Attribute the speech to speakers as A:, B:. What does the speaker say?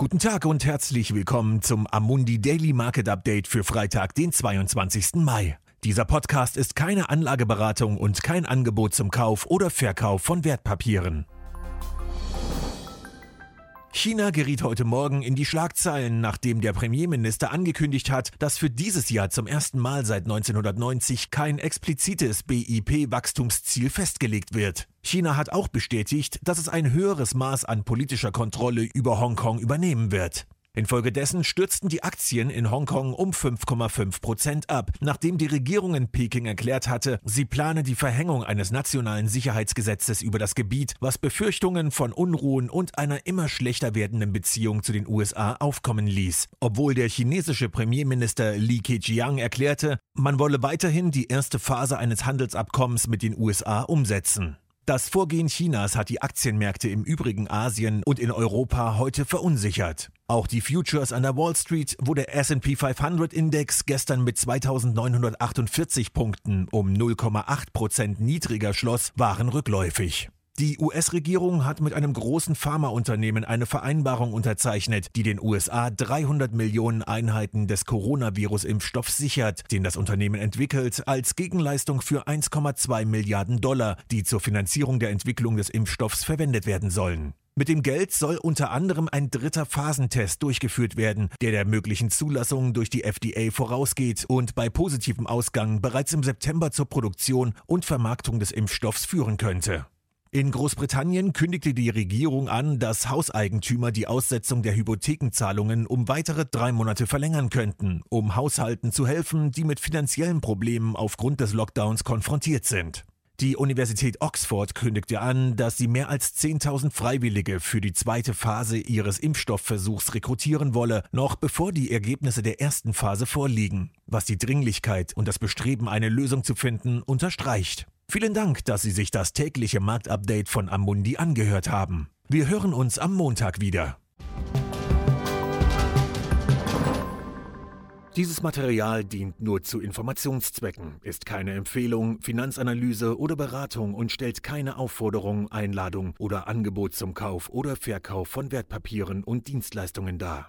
A: Guten Tag und herzlich willkommen zum Amundi Daily Market Update für Freitag, den 22. Mai. Dieser Podcast ist keine Anlageberatung und kein Angebot zum Kauf oder Verkauf von Wertpapieren. China geriet heute Morgen in die Schlagzeilen, nachdem der Premierminister angekündigt hat, dass für dieses Jahr zum ersten Mal seit 1990 kein explizites BIP-Wachstumsziel festgelegt wird. China hat auch bestätigt, dass es ein höheres Maß an politischer Kontrolle über Hongkong übernehmen wird. Infolgedessen stürzten die Aktien in Hongkong um 5,5 Prozent ab, nachdem die Regierung in Peking erklärt hatte, sie plane die Verhängung eines nationalen Sicherheitsgesetzes über das Gebiet, was Befürchtungen von Unruhen und einer immer schlechter werdenden Beziehung zu den USA aufkommen ließ. Obwohl der chinesische Premierminister Li Keqiang erklärte, man wolle weiterhin die erste Phase eines Handelsabkommens mit den USA umsetzen. Das Vorgehen Chinas hat die Aktienmärkte im übrigen Asien und in Europa heute verunsichert. Auch die Futures an der Wall Street, wo der SP 500 Index gestern mit 2948 Punkten um 0,8 Prozent niedriger schloss, waren rückläufig. Die US-Regierung hat mit einem großen Pharmaunternehmen eine Vereinbarung unterzeichnet, die den USA 300 Millionen Einheiten des Coronavirus-Impfstoffs sichert, den das Unternehmen entwickelt, als Gegenleistung für 1,2 Milliarden Dollar, die zur Finanzierung der Entwicklung des Impfstoffs verwendet werden sollen. Mit dem Geld soll unter anderem ein dritter Phasentest durchgeführt werden, der der möglichen Zulassung durch die FDA vorausgeht und bei positivem Ausgang bereits im September zur Produktion und Vermarktung des Impfstoffs führen könnte. In Großbritannien kündigte die Regierung an, dass Hauseigentümer die Aussetzung der Hypothekenzahlungen um weitere drei Monate verlängern könnten, um Haushalten zu helfen, die mit finanziellen Problemen aufgrund des Lockdowns konfrontiert sind. Die Universität Oxford kündigte an, dass sie mehr als 10.000 Freiwillige für die zweite Phase ihres Impfstoffversuchs rekrutieren wolle, noch bevor die Ergebnisse der ersten Phase vorliegen, was die Dringlichkeit und das Bestreben, eine Lösung zu finden, unterstreicht. Vielen Dank, dass Sie sich das tägliche Marktupdate von Amundi angehört haben. Wir hören uns am Montag wieder. Dieses Material dient nur zu Informationszwecken, ist keine Empfehlung, Finanzanalyse oder Beratung und stellt keine Aufforderung, Einladung oder Angebot zum Kauf oder Verkauf von Wertpapieren und Dienstleistungen dar.